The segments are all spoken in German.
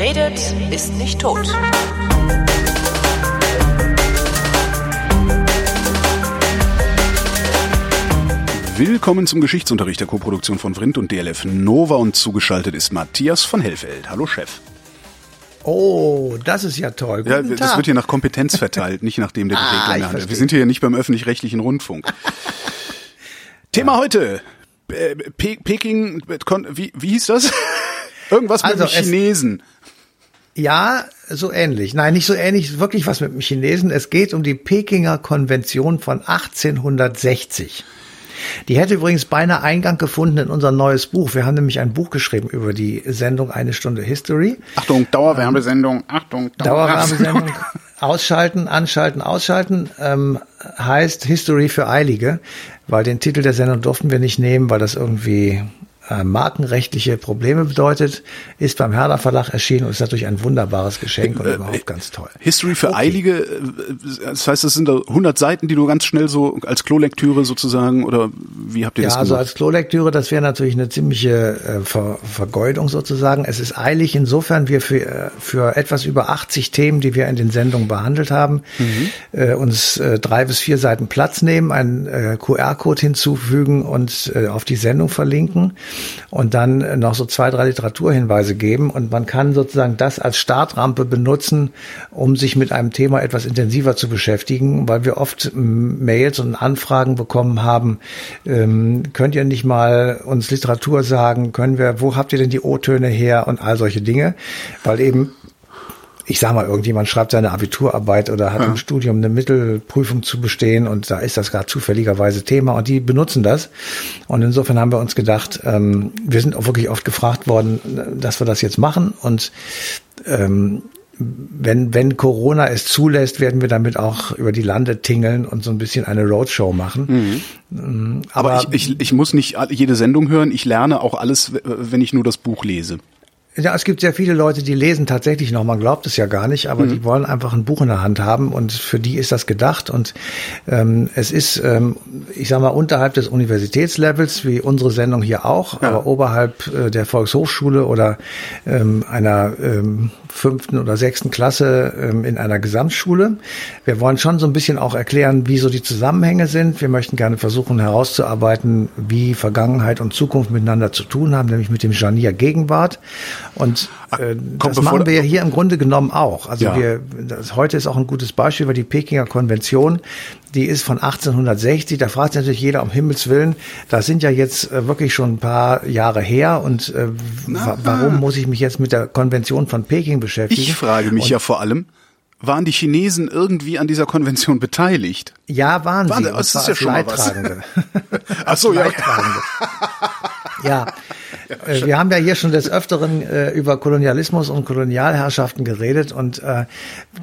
Redet, ist nicht tot. Willkommen zum Geschichtsunterricht der Koproduktion von Vrindt und DLF Nova und zugeschaltet ist Matthias von Hellfeld. Hallo Chef. Oh, das ist ja toll. Guten ja, das Tag. wird hier nach Kompetenz verteilt, nicht nachdem der ah, Regler hat. Wir sind hier nicht beim öffentlich-rechtlichen Rundfunk. Thema ja. heute. Äh, Pe Peking, wie, wie hieß das? Irgendwas mit also dem Chinesen. Ja, so ähnlich. Nein, nicht so ähnlich, wirklich was mit dem Chinesen. Es geht um die Pekinger Konvention von 1860. Die hätte übrigens beinahe Eingang gefunden in unser neues Buch. Wir haben nämlich ein Buch geschrieben über die Sendung Eine Stunde History. Achtung, Dauerwerbesendung. Achtung, Dauerwerbesendung. Ausschalten, anschalten, ausschalten ähm, heißt History für Eilige, weil den Titel der Sendung durften wir nicht nehmen, weil das irgendwie äh, markenrechtliche Probleme bedeutet, ist beim Herder Verlag erschienen und ist natürlich ein wunderbares Geschenk und äh, überhaupt ganz toll. History für okay. Eilige, äh, das heißt, das sind da 100 Seiten, die du ganz schnell so als Klolektüre sozusagen oder wie habt ihr ja, das gemacht? Ja, also als Klolektüre, das wäre natürlich eine ziemliche äh, Ver Vergeudung sozusagen. Es ist eilig insofern, wir für, äh, für etwas über 80 Themen, die wir in den Sendungen behandelt haben, mhm. äh, uns äh, drei bis vier Seiten Platz nehmen, einen äh, QR-Code hinzufügen und äh, auf die Sendung verlinken und dann noch so zwei, drei Literaturhinweise geben. Und man kann sozusagen das als Startrampe benutzen, um sich mit einem Thema etwas intensiver zu beschäftigen, weil wir oft Mails und Anfragen bekommen haben, ähm, könnt ihr nicht mal uns Literatur sagen, können wir, wo habt ihr denn die O-Töne her? Und all solche Dinge, weil eben ich sag mal, irgendjemand schreibt seine Abiturarbeit oder hat ja. im Studium eine Mittelprüfung zu bestehen und da ist das gerade zufälligerweise Thema und die benutzen das. Und insofern haben wir uns gedacht, ähm, wir sind auch wirklich oft gefragt worden, dass wir das jetzt machen und ähm, wenn, wenn Corona es zulässt, werden wir damit auch über die Lande tingeln und so ein bisschen eine Roadshow machen. Mhm. Aber, Aber ich, ich, ich muss nicht jede Sendung hören. Ich lerne auch alles, wenn ich nur das Buch lese. Ja, es gibt sehr viele Leute, die lesen tatsächlich noch. Man glaubt es ja gar nicht, aber mhm. die wollen einfach ein Buch in der Hand haben und für die ist das gedacht. Und ähm, es ist, ähm, ich sag mal, unterhalb des Universitätslevels, wie unsere Sendung hier auch, ja. aber oberhalb äh, der Volkshochschule oder ähm, einer ähm, fünften oder sechsten Klasse ähm, in einer Gesamtschule. Wir wollen schon so ein bisschen auch erklären, wie so die Zusammenhänge sind. Wir möchten gerne versuchen herauszuarbeiten, wie Vergangenheit und Zukunft miteinander zu tun haben, nämlich mit dem Janier Gegenwart. Und äh, Komm, das machen wir ja hier im Grunde genommen auch. Also ja. wir, das, heute ist auch ein gutes Beispiel über die Pekinger Konvention. Die ist von 1860. Da fragt sich natürlich jeder um Himmels Willen. Das sind ja jetzt äh, wirklich schon ein paar Jahre her. Und äh, warum muss ich mich jetzt mit der Konvention von Peking beschäftigen? Ich frage mich und, ja vor allem, waren die Chinesen irgendwie an dieser Konvention beteiligt? Ja, waren, waren sie. Das ist ja schon mal was. Ach so, ja. ja, äh, wir haben ja hier schon des Öfteren äh, über Kolonialismus und Kolonialherrschaften geredet und äh,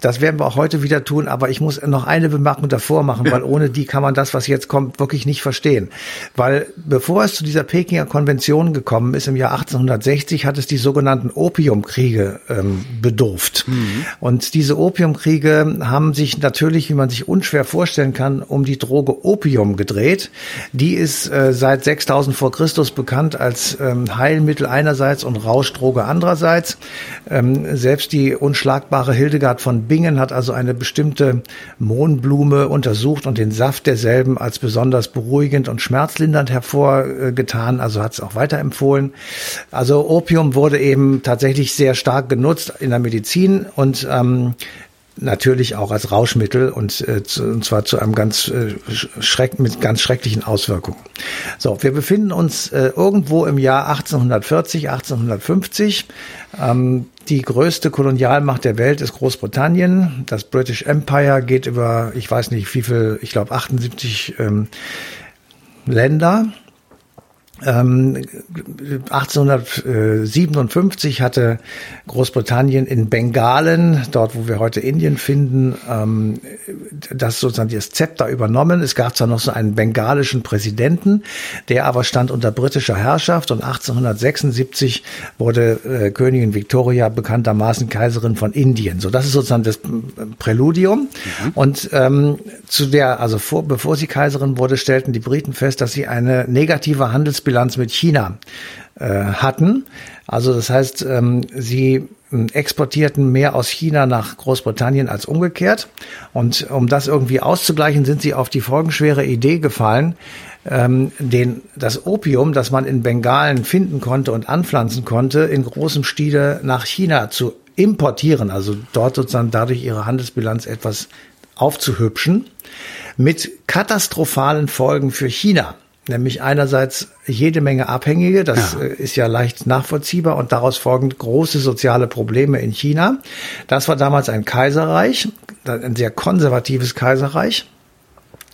das werden wir auch heute wieder tun, aber ich muss noch eine Bemerkung davor machen, weil ohne die kann man das, was jetzt kommt, wirklich nicht verstehen. Weil bevor es zu dieser Pekinger Konvention gekommen ist, im Jahr 1860, hat es die sogenannten Opiumkriege ähm, bedurft. Mhm. Und diese Opiumkriege haben sich natürlich, wie man sich unschwer vorstellen kann, um die Droge Opium gedreht. Die ist äh, seit 6000 vor Christus bekannt als ähm, Heilmittel einerseits und Rauschdroge andererseits. Ähm, selbst die unschlagbare Hildegard von Bingen hat also eine bestimmte Mohnblume untersucht und den Saft derselben als besonders beruhigend und schmerzlindernd hervorgetan, also hat es auch weiterempfohlen. Also Opium wurde eben tatsächlich sehr stark genutzt in der Medizin und ähm, natürlich auch als Rauschmittel und, äh, zu, und zwar zu einem ganz äh, schreck, mit ganz schrecklichen Auswirkungen. So, wir befinden uns äh, irgendwo im Jahr 1840, 1850. Ähm, die größte Kolonialmacht der Welt ist Großbritannien. Das British Empire geht über, ich weiß nicht wie viel, ich glaube 78 ähm, Länder. 1857 ähm, hatte Großbritannien in Bengalen, dort wo wir heute Indien finden, ähm, das sozusagen das Zepter übernommen. Es gab zwar noch so einen bengalischen Präsidenten, der aber stand unter britischer Herrschaft und 1876 wurde äh, Königin Victoria bekanntermaßen Kaiserin von Indien. So, das ist sozusagen das Präludium. Mhm. Und ähm, zu der, also vor, bevor sie Kaiserin wurde, stellten die Briten fest, dass sie eine negative Handelsbilanz mit China äh, hatten. Also das heißt, ähm, sie ähm, exportierten mehr aus China nach Großbritannien als umgekehrt. Und um das irgendwie auszugleichen, sind sie auf die folgenschwere Idee gefallen, ähm, den, das Opium, das man in Bengalen finden konnte und anpflanzen konnte, in großem Stile nach China zu importieren, also dort sozusagen dadurch ihre Handelsbilanz etwas aufzuhübschen, mit katastrophalen Folgen für China. Nämlich einerseits jede Menge Abhängige, das ja. Äh, ist ja leicht nachvollziehbar und daraus folgend große soziale Probleme in China. Das war damals ein Kaiserreich, ein sehr konservatives Kaiserreich.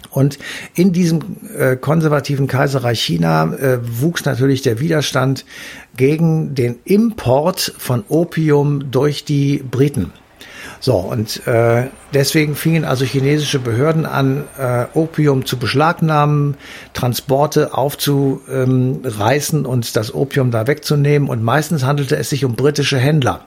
Und in diesem äh, konservativen Kaiserreich China äh, wuchs natürlich der Widerstand gegen den Import von Opium durch die Briten. So, und äh, deswegen fingen also chinesische Behörden an, äh, Opium zu beschlagnahmen, Transporte aufzureißen und das Opium da wegzunehmen. Und meistens handelte es sich um britische Händler.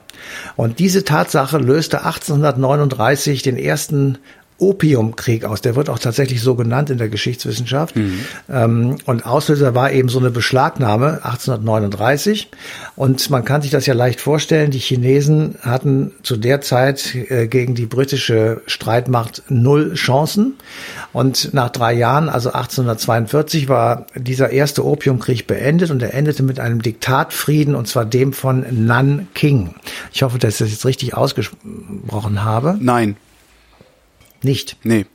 Und diese Tatsache löste 1839 den ersten Opiumkrieg aus. Der wird auch tatsächlich so genannt in der Geschichtswissenschaft. Mhm. Ähm, und Auslöser war eben so eine Beschlagnahme 1839. Und man kann sich das ja leicht vorstellen. Die Chinesen hatten zu der Zeit äh, gegen die britische Streitmacht null Chancen. Und nach drei Jahren, also 1842, war dieser erste Opiumkrieg beendet und er endete mit einem Diktatfrieden und zwar dem von Nanking. Ich hoffe, dass ich das jetzt richtig ausgesprochen habe. Nein. Nicht? Nee.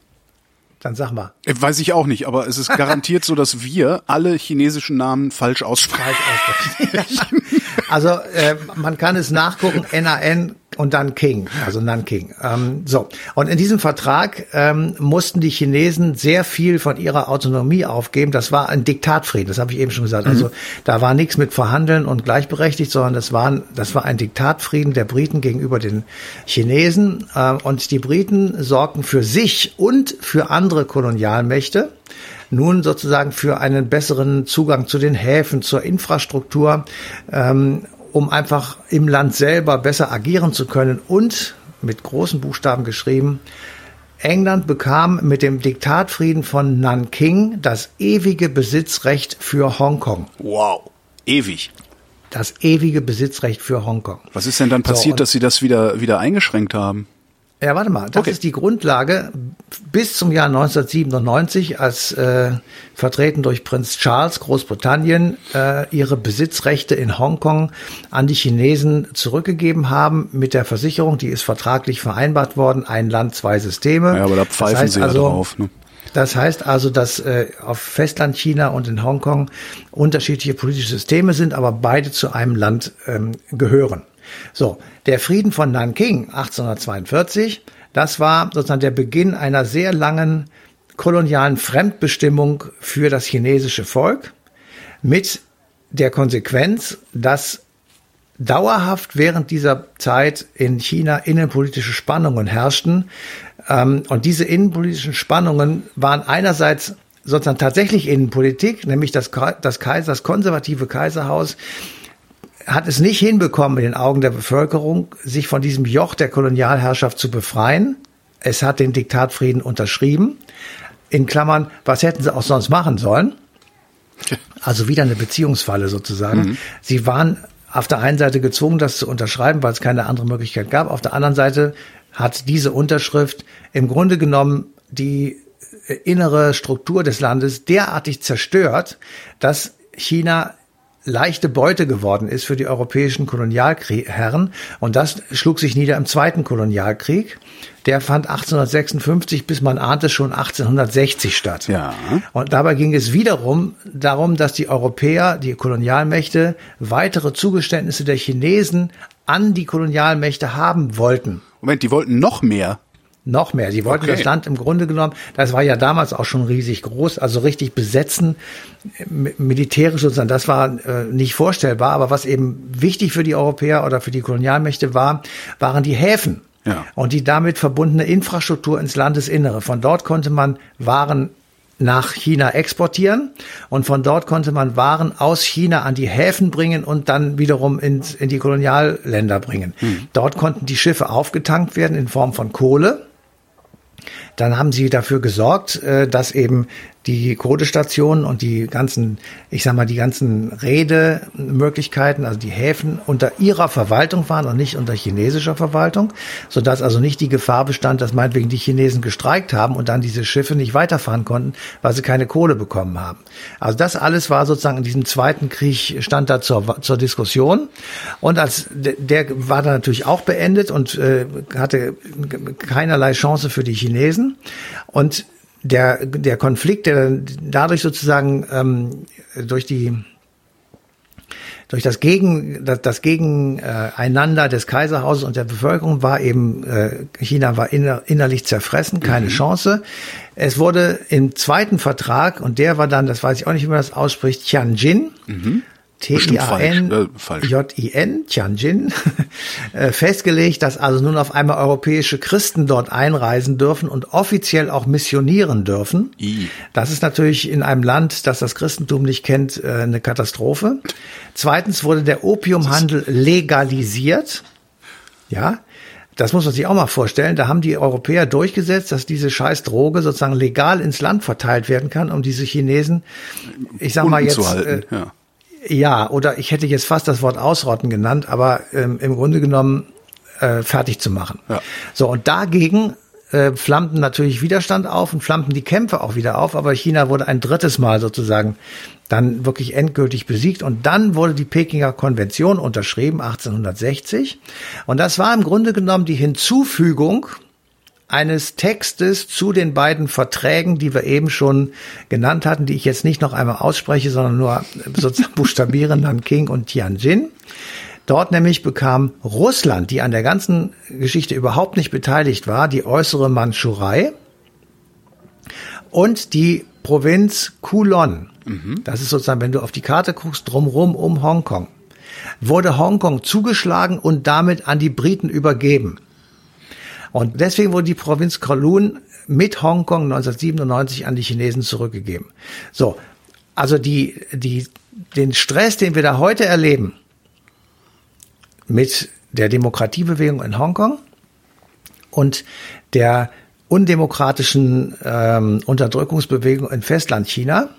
Dann sag mal. Äh, weiß ich auch nicht, aber es ist garantiert so, dass wir alle chinesischen Namen falsch aussprechen. Falsch aussprechen. also äh, man kann es nachgucken, NAN und dann King, also Nanking. Ähm, so und in diesem Vertrag ähm, mussten die Chinesen sehr viel von ihrer Autonomie aufgeben. Das war ein Diktatfrieden, das habe ich eben schon gesagt. Also mhm. da war nichts mit Verhandeln und gleichberechtigt, sondern das war das war ein Diktatfrieden der Briten gegenüber den Chinesen äh, und die Briten sorgten für sich und für andere Kolonialmächte nun sozusagen für einen besseren Zugang zu den Häfen, zur Infrastruktur ähm, um einfach im Land selber besser agieren zu können und mit großen Buchstaben geschrieben, England bekam mit dem Diktatfrieden von Nanking das ewige Besitzrecht für Hongkong. Wow, ewig. Das ewige Besitzrecht für Hongkong. Was ist denn dann passiert, so, dass sie das wieder, wieder eingeschränkt haben? Ja, warte mal, das okay. ist die Grundlage bis zum Jahr 1997, als äh, vertreten durch Prinz Charles Großbritannien äh, ihre Besitzrechte in Hongkong an die Chinesen zurückgegeben haben mit der Versicherung, die ist vertraglich vereinbart worden, ein Land, zwei Systeme. Ja, aber da pfeifen das heißt sie also, ja drauf. Ne? Das heißt also, dass äh, auf Festland China und in Hongkong unterschiedliche politische Systeme sind, aber beide zu einem Land ähm, gehören. So, der Frieden von Nanking 1842, das war sozusagen der Beginn einer sehr langen kolonialen Fremdbestimmung für das chinesische Volk mit der Konsequenz, dass dauerhaft während dieser Zeit in China innenpolitische Spannungen herrschten. Ähm, und diese innenpolitischen Spannungen waren einerseits sozusagen tatsächlich Innenpolitik, nämlich das, das Kaiser, das konservative Kaiserhaus hat es nicht hinbekommen, in den Augen der Bevölkerung, sich von diesem Joch der Kolonialherrschaft zu befreien. Es hat den Diktatfrieden unterschrieben. In Klammern, was hätten sie auch sonst machen sollen? Also wieder eine Beziehungsfalle sozusagen. Mhm. Sie waren auf der einen Seite gezwungen, das zu unterschreiben, weil es keine andere Möglichkeit gab. Auf der anderen Seite hat diese Unterschrift im Grunde genommen die innere Struktur des Landes derartig zerstört, dass China leichte Beute geworden ist für die europäischen Kolonialherren. Und das schlug sich nieder im Zweiten Kolonialkrieg. Der fand 1856 bis man ahnte schon 1860 statt. Ja. Und dabei ging es wiederum darum, dass die Europäer, die Kolonialmächte, weitere Zugeständnisse der Chinesen an die Kolonialmächte haben wollten. Moment, die wollten noch mehr. Noch mehr. Sie wollten okay. das Land im Grunde genommen, das war ja damals auch schon riesig groß, also richtig besetzen, militärisch sozusagen, das war äh, nicht vorstellbar. Aber was eben wichtig für die Europäer oder für die Kolonialmächte war, waren die Häfen. Ja. Und die damit verbundene Infrastruktur ins Landesinnere. Von dort konnte man Waren nach China exportieren und von dort konnte man Waren aus China an die Häfen bringen und dann wiederum ins, in die Kolonialländer bringen. Hm. Dort konnten die Schiffe aufgetankt werden in Form von Kohle dann haben sie dafür gesorgt, äh, dass eben die Kodestationen und die ganzen, ich sag mal, die ganzen Redemöglichkeiten, also die Häfen unter ihrer Verwaltung waren und nicht unter chinesischer Verwaltung, sodass also nicht die Gefahr bestand, dass meinetwegen die Chinesen gestreikt haben und dann diese Schiffe nicht weiterfahren konnten, weil sie keine Kohle bekommen haben. Also das alles war sozusagen in diesem zweiten Krieg stand da zur, zur Diskussion und als der war dann natürlich auch beendet und äh, hatte keinerlei Chance für die Chinesen und der, der Konflikt, der dadurch sozusagen ähm, durch die durch das Gegen das, das Gegeneinander des Kaiserhauses und der Bevölkerung war eben äh, China war inner, innerlich zerfressen, keine mhm. Chance. Es wurde im zweiten Vertrag und der war dann, das weiß ich auch nicht, wie man das ausspricht, Tianjin. Mhm. T-I-A-N-J-I-N, Tianjin, äh, festgelegt, dass also nun auf einmal europäische Christen dort einreisen dürfen und offiziell auch missionieren dürfen. I. Das ist natürlich in einem Land, das das Christentum nicht kennt, äh, eine Katastrophe. Zweitens wurde der Opiumhandel legalisiert. Ja, das muss man sich auch mal vorstellen. Da haben die Europäer durchgesetzt, dass diese scheiß Droge sozusagen legal ins Land verteilt werden kann, um diese Chinesen, ich sag mal jetzt, äh, ja. Ja, oder ich hätte jetzt fast das Wort ausrotten genannt, aber ähm, im Grunde genommen äh, fertig zu machen. Ja. So, und dagegen äh, flammten natürlich Widerstand auf und flammten die Kämpfe auch wieder auf, aber China wurde ein drittes Mal sozusagen dann wirklich endgültig besiegt und dann wurde die Pekinger Konvention unterschrieben 1860 und das war im Grunde genommen die Hinzufügung eines Textes zu den beiden Verträgen, die wir eben schon genannt hatten, die ich jetzt nicht noch einmal ausspreche, sondern nur sozusagen buchstabieren, dann King und Tianjin. Dort nämlich bekam Russland, die an der ganzen Geschichte überhaupt nicht beteiligt war, die äußere Mandschurei und die Provinz Kulon. Mhm. Das ist sozusagen, wenn du auf die Karte guckst, drumrum um Hongkong. Wurde Hongkong zugeschlagen und damit an die Briten übergeben. Und deswegen wurde die Provinz Kowloon mit Hongkong 1997 an die Chinesen zurückgegeben. So, also die, die, den Stress, den wir da heute erleben, mit der Demokratiebewegung in Hongkong und der undemokratischen ähm, Unterdrückungsbewegung in Festlandchina,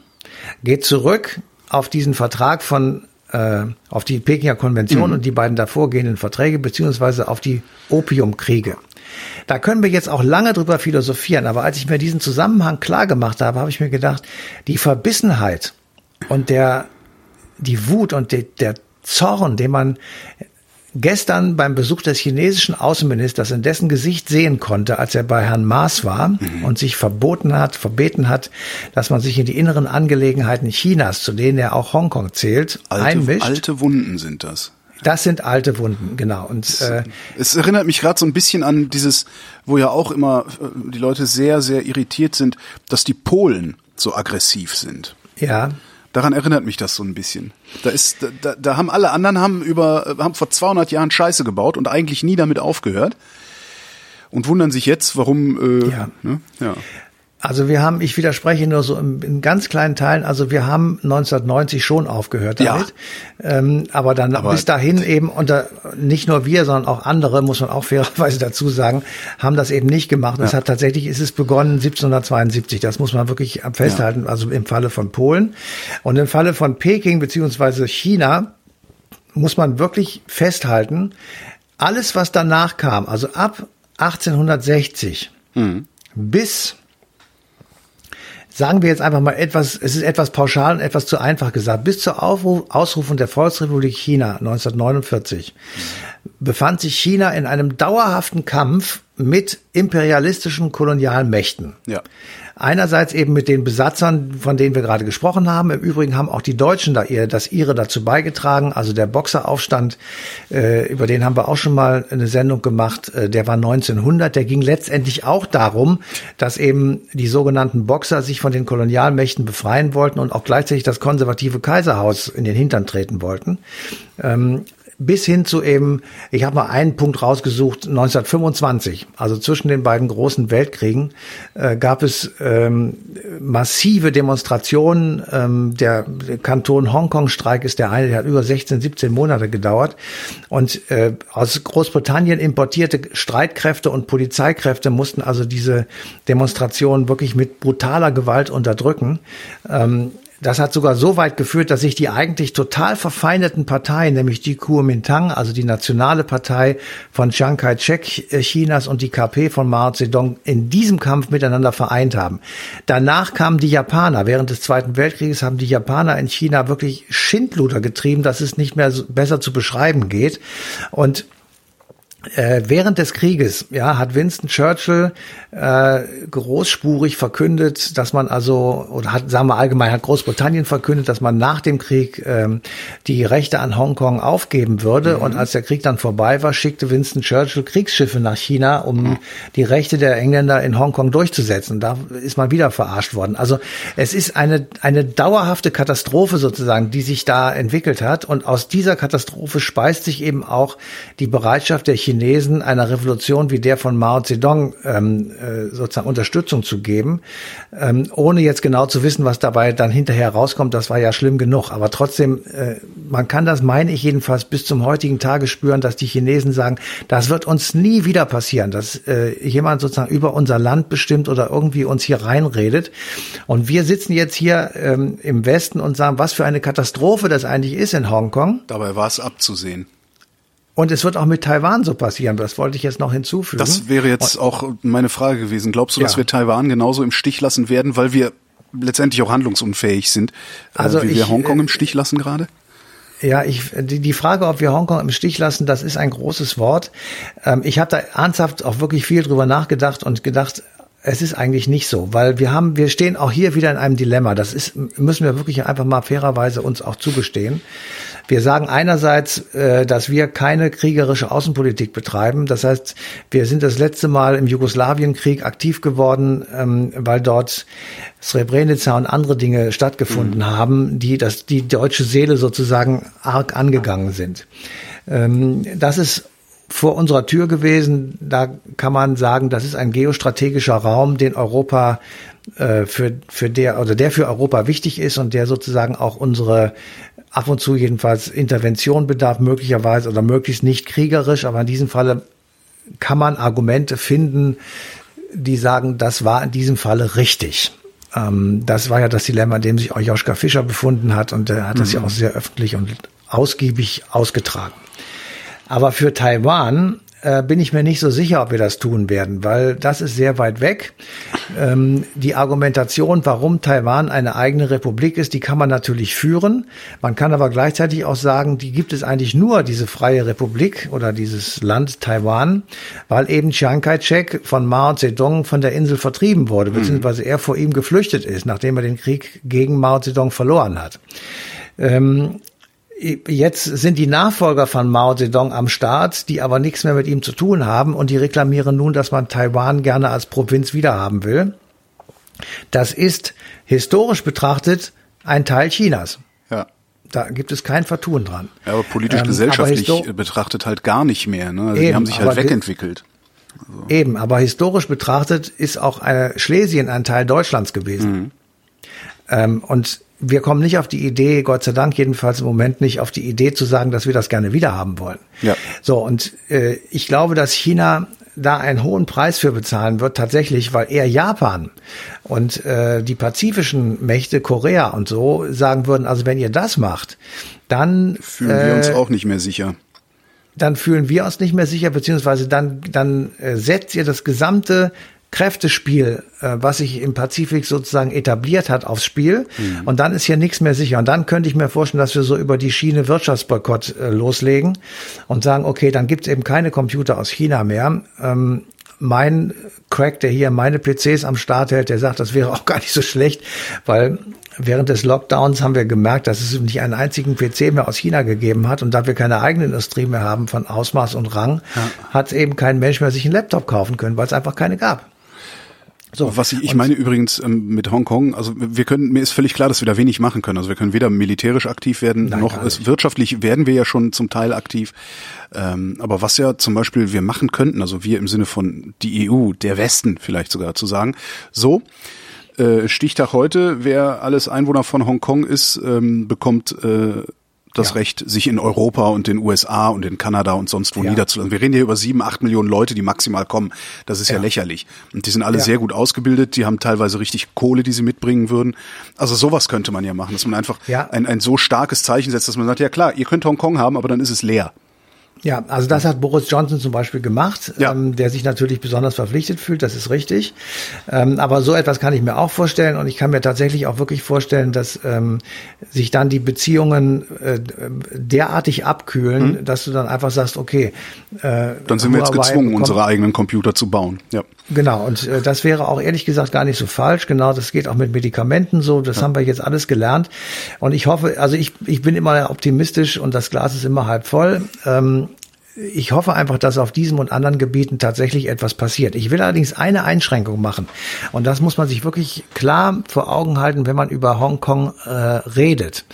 geht zurück auf diesen Vertrag von äh, auf die Pekinger Konvention mhm. und die beiden davorgehenden Verträge beziehungsweise auf die Opiumkriege. Da können wir jetzt auch lange drüber philosophieren, aber als ich mir diesen Zusammenhang klar gemacht habe, habe ich mir gedacht, die Verbissenheit und der, die Wut und de, der Zorn, den man gestern beim Besuch des chinesischen Außenministers in dessen Gesicht sehen konnte, als er bei Herrn Maas war mhm. und sich verboten hat, verbeten hat, dass man sich in die inneren Angelegenheiten Chinas, zu denen er auch Hongkong zählt, alte, einmischt. Alte Wunden sind das. Das sind alte Wunden, genau. Und äh, es erinnert mich gerade so ein bisschen an dieses, wo ja auch immer äh, die Leute sehr, sehr irritiert sind, dass die Polen so aggressiv sind. Ja. Daran erinnert mich das so ein bisschen. Da ist, da, da haben alle anderen haben über, haben vor 200 Jahren Scheiße gebaut und eigentlich nie damit aufgehört und wundern sich jetzt, warum. Äh, ja. Ne? ja. Also wir haben, ich widerspreche nur so in, in, ganz kleinen Teilen, also wir haben 1990 schon aufgehört damit. Ja. Ähm, aber dann aber bis dahin eben unter nicht nur wir, sondern auch andere, muss man auch fairerweise dazu sagen, haben das eben nicht gemacht. Ja. Es hat tatsächlich, ist es begonnen 1772. Das muss man wirklich festhalten, ja. also im Falle von Polen. Und im Falle von Peking beziehungsweise China muss man wirklich festhalten, alles was danach kam, also ab 1860 mhm. bis sagen wir jetzt einfach mal etwas, es ist etwas pauschal und etwas zu einfach gesagt, bis zur Aufruf, Ausrufung der Volksrepublik China 1949 befand sich China in einem dauerhaften Kampf mit imperialistischen Kolonialmächten. Ja. Einerseits eben mit den Besatzern, von denen wir gerade gesprochen haben. Im Übrigen haben auch die Deutschen da ihr, das ihre dazu beigetragen. Also der Boxeraufstand, äh, über den haben wir auch schon mal eine Sendung gemacht. Äh, der war 1900. Der ging letztendlich auch darum, dass eben die sogenannten Boxer sich von den Kolonialmächten befreien wollten und auch gleichzeitig das konservative Kaiserhaus in den Hintern treten wollten. Ähm, bis hin zu eben, ich habe mal einen Punkt rausgesucht, 1925, also zwischen den beiden großen Weltkriegen, äh, gab es ähm, massive Demonstrationen. Ähm, der Kanton Hongkong-Streik ist der eine, der hat über 16, 17 Monate gedauert. Und äh, aus Großbritannien importierte Streitkräfte und Polizeikräfte mussten also diese Demonstrationen wirklich mit brutaler Gewalt unterdrücken. Ähm, das hat sogar so weit geführt, dass sich die eigentlich total verfeindeten Parteien, nämlich die Kuomintang, also die nationale Partei von Chiang Kai-shek äh, Chinas und die KP von Mao Zedong, in diesem Kampf miteinander vereint haben. Danach kamen die Japaner. Während des Zweiten Weltkrieges haben die Japaner in China wirklich Schindluder getrieben, dass es nicht mehr besser zu beschreiben geht. Und äh, während des Krieges ja, hat Winston Churchill äh, großspurig verkündet, dass man also, oder hat, sagen wir allgemein, hat Großbritannien verkündet, dass man nach dem Krieg ähm, die Rechte an Hongkong aufgeben würde. Mhm. Und als der Krieg dann vorbei war, schickte Winston Churchill Kriegsschiffe nach China, um mhm. die Rechte der Engländer in Hongkong durchzusetzen. Da ist man wieder verarscht worden. Also es ist eine, eine dauerhafte Katastrophe sozusagen, die sich da entwickelt hat. Und aus dieser Katastrophe speist sich eben auch die Bereitschaft der Chinesen, Chinesen einer Revolution wie der von Mao Zedong ähm, äh, sozusagen Unterstützung zu geben, ähm, ohne jetzt genau zu wissen, was dabei dann hinterher rauskommt. Das war ja schlimm genug. Aber trotzdem, äh, man kann das, meine ich jedenfalls, bis zum heutigen Tage spüren, dass die Chinesen sagen, das wird uns nie wieder passieren, dass äh, jemand sozusagen über unser Land bestimmt oder irgendwie uns hier reinredet. Und wir sitzen jetzt hier ähm, im Westen und sagen, was für eine Katastrophe das eigentlich ist in Hongkong. Dabei war es abzusehen. Und es wird auch mit Taiwan so passieren. Das wollte ich jetzt noch hinzufügen. Das wäre jetzt auch meine Frage gewesen. Glaubst du, dass wir Taiwan genauso im Stich lassen werden, weil wir letztendlich auch handlungsunfähig sind, äh, also wie ich, wir Hongkong im Stich lassen gerade? Ja, ich, die, die Frage, ob wir Hongkong im Stich lassen, das ist ein großes Wort. Ähm, ich habe da ernsthaft auch wirklich viel drüber nachgedacht und gedacht, es ist eigentlich nicht so, weil wir haben, wir stehen auch hier wieder in einem Dilemma. Das ist, müssen wir wirklich einfach mal fairerweise uns auch zugestehen. Wir sagen einerseits, äh, dass wir keine kriegerische Außenpolitik betreiben. Das heißt, wir sind das letzte Mal im Jugoslawienkrieg aktiv geworden, ähm, weil dort Srebrenica und andere Dinge stattgefunden mhm. haben, die das, die deutsche Seele sozusagen arg angegangen sind. Ähm, das ist vor unserer Tür gewesen. Da kann man sagen, das ist ein geostrategischer Raum, den Europa äh, für, für der oder der für Europa wichtig ist und der sozusagen auch unsere ab und zu jedenfalls Intervention bedarf, möglicherweise oder möglichst nicht kriegerisch, aber in diesem Falle kann man Argumente finden, die sagen, das war in diesem Falle richtig. Ähm, das war ja das Dilemma, in dem sich auch Joschka Fischer befunden hat und er hat mhm. das ja mhm. auch sehr öffentlich und ausgiebig ausgetragen. Aber für Taiwan äh, bin ich mir nicht so sicher, ob wir das tun werden, weil das ist sehr weit weg. Ähm, die Argumentation, warum Taiwan eine eigene Republik ist, die kann man natürlich führen. Man kann aber gleichzeitig auch sagen, die gibt es eigentlich nur, diese freie Republik oder dieses Land Taiwan, weil eben Chiang Kai-shek von Mao Zedong von der Insel vertrieben wurde, mhm. beziehungsweise er vor ihm geflüchtet ist, nachdem er den Krieg gegen Mao Zedong verloren hat. Ähm, Jetzt sind die Nachfolger von Mao Zedong am Start, die aber nichts mehr mit ihm zu tun haben und die reklamieren nun, dass man Taiwan gerne als Provinz wiederhaben will. Das ist historisch betrachtet ein Teil Chinas. Ja. Da gibt es kein Vertun dran. Ja, aber politisch-gesellschaftlich ähm, betrachtet halt gar nicht mehr. Ne? Also eben, die haben sich halt wegentwickelt. Also. Eben, aber historisch betrachtet ist auch Schlesien ein Teil Deutschlands gewesen. Mhm. Ähm, und wir kommen nicht auf die Idee, Gott sei Dank jedenfalls im Moment nicht auf die Idee zu sagen, dass wir das gerne wieder haben wollen. Ja. So, und äh, ich glaube, dass China da einen hohen Preis für bezahlen wird, tatsächlich, weil eher Japan und äh, die pazifischen Mächte, Korea und so, sagen würden, also wenn ihr das macht, dann fühlen wir uns äh, auch nicht mehr sicher. Dann fühlen wir uns nicht mehr sicher, beziehungsweise dann, dann äh, setzt ihr das gesamte Kräftespiel, äh, was sich im Pazifik sozusagen etabliert hat, aufs Spiel. Mhm. Und dann ist hier nichts mehr sicher. Und dann könnte ich mir vorstellen, dass wir so über die Schiene Wirtschaftsboykott äh, loslegen und sagen, okay, dann gibt es eben keine Computer aus China mehr. Ähm, mein Crack, der hier meine PCs am Start hält, der sagt, das wäre auch gar nicht so schlecht, weil während des Lockdowns haben wir gemerkt, dass es nicht einen einzigen PC mehr aus China gegeben hat und da wir keine eigene Industrie mehr haben von Ausmaß und Rang, ja. hat eben kein Mensch mehr sich einen Laptop kaufen können, weil es einfach keine gab. So, was ich, ich meine übrigens ähm, mit Hongkong, also wir können, mir ist völlig klar, dass wir da wenig machen können. Also wir können weder militärisch aktiv werden, Nein, noch ist, wirtschaftlich werden wir ja schon zum Teil aktiv. Ähm, aber was ja zum Beispiel wir machen könnten, also wir im Sinne von die EU, der Westen vielleicht sogar zu sagen, so, äh, Stichtag heute, wer alles Einwohner von Hongkong ist, ähm, bekommt äh, das ja. Recht, sich in Europa und den USA und in Kanada und sonst wo ja. niederzulassen. Wir reden hier über sieben, acht Millionen Leute, die maximal kommen. Das ist ja, ja lächerlich. Und die sind alle sehr gut ausgebildet, die haben teilweise richtig Kohle, die sie mitbringen würden. Also sowas könnte man ja machen, dass man einfach ein, ein so starkes Zeichen setzt, dass man sagt, ja klar, ihr könnt Hongkong haben, aber dann ist es leer. Ja, also das hat Boris Johnson zum Beispiel gemacht, ja. ähm, der sich natürlich besonders verpflichtet fühlt, das ist richtig. Ähm, aber so etwas kann ich mir auch vorstellen und ich kann mir tatsächlich auch wirklich vorstellen, dass ähm, sich dann die Beziehungen äh, derartig abkühlen, mhm. dass du dann einfach sagst, okay. Äh, dann sind wir jetzt gezwungen, unsere eigenen Computer zu bauen. Ja. Genau, und äh, das wäre auch ehrlich gesagt gar nicht so falsch. Genau, das geht auch mit Medikamenten so. Das ja. haben wir jetzt alles gelernt. Und ich hoffe, also ich, ich bin immer optimistisch und das Glas ist immer halb voll. Ähm, ich hoffe einfach, dass auf diesem und anderen Gebieten tatsächlich etwas passiert. Ich will allerdings eine Einschränkung machen. Und das muss man sich wirklich klar vor Augen halten, wenn man über Hongkong äh, redet.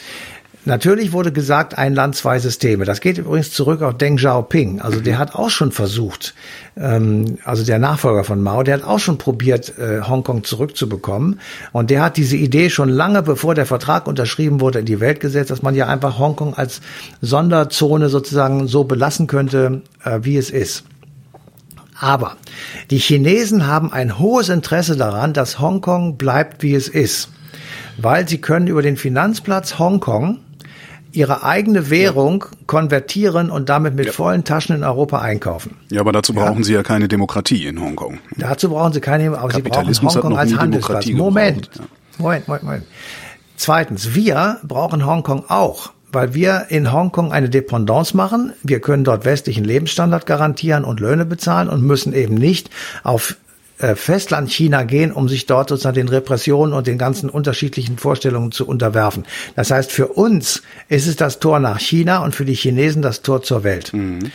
Natürlich wurde gesagt, ein Land, zwei Systeme. Das geht übrigens zurück auf Deng Xiaoping. Also der hat auch schon versucht, ähm, also der Nachfolger von Mao, der hat auch schon probiert, äh, Hongkong zurückzubekommen. Und der hat diese Idee schon lange bevor der Vertrag unterschrieben wurde in die Welt gesetzt, dass man ja einfach Hongkong als Sonderzone sozusagen so belassen könnte, äh, wie es ist. Aber die Chinesen haben ein hohes Interesse daran, dass Hongkong bleibt, wie es ist. Weil sie können über den Finanzplatz Hongkong ihre eigene Währung ja. konvertieren und damit mit ja. vollen Taschen in Europa einkaufen. Ja, aber dazu brauchen ja. sie ja keine Demokratie in Hongkong. Dazu brauchen sie keine, aber sie brauchen Hongkong als Handelsplatz. Moment. Moment, Moment, Moment. Zweitens, wir brauchen Hongkong auch weil wir in Hongkong eine Dependance machen. Wir können dort westlichen Lebensstandard garantieren und Löhne bezahlen und müssen eben nicht auf Festland China gehen, um sich dort sozusagen den Repressionen und den ganzen unterschiedlichen Vorstellungen zu unterwerfen. Das heißt, für uns ist es das Tor nach China und für die Chinesen das Tor zur Welt. Mhm.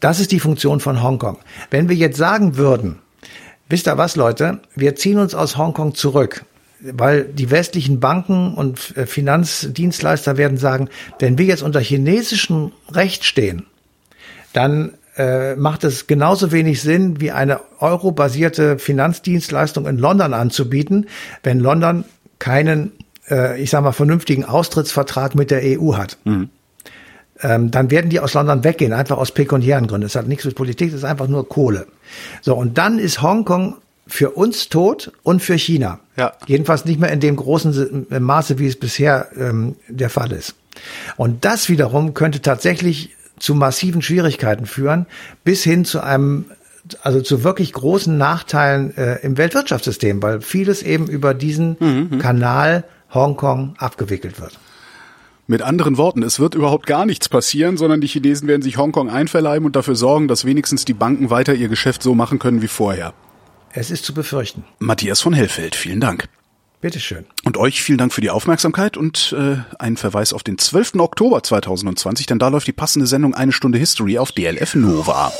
Das ist die Funktion von Hongkong. Wenn wir jetzt sagen würden, wisst ihr was, Leute, wir ziehen uns aus Hongkong zurück, weil die westlichen Banken und äh, Finanzdienstleister werden sagen, wenn wir jetzt unter chinesischem Recht stehen, dann äh, macht es genauso wenig Sinn, wie eine eurobasierte Finanzdienstleistung in London anzubieten, wenn London keinen, äh, ich sag mal, vernünftigen Austrittsvertrag mit der EU hat. Mhm. Ähm, dann werden die aus London weggehen, einfach aus pekuniären Gründen. Das hat nichts mit Politik, das ist einfach nur Kohle. So, und dann ist Hongkong für uns tot und für China. Ja. Jedenfalls nicht mehr in dem großen Maße, wie es bisher ähm, der Fall ist. Und das wiederum könnte tatsächlich zu massiven Schwierigkeiten führen, bis hin zu einem also zu wirklich großen Nachteilen äh, im Weltwirtschaftssystem, weil vieles eben über diesen mhm. mhm. Kanal Hongkong abgewickelt wird. Mit anderen Worten, es wird überhaupt gar nichts passieren, sondern die Chinesen werden sich Hongkong einverleiben und dafür sorgen, dass wenigstens die Banken weiter ihr Geschäft so machen können wie vorher. Es ist zu befürchten. Matthias von Hellfeld, vielen Dank. Bitteschön. Und euch vielen Dank für die Aufmerksamkeit und äh, einen Verweis auf den 12. Oktober 2020, denn da läuft die passende Sendung Eine Stunde History auf DLF Nova.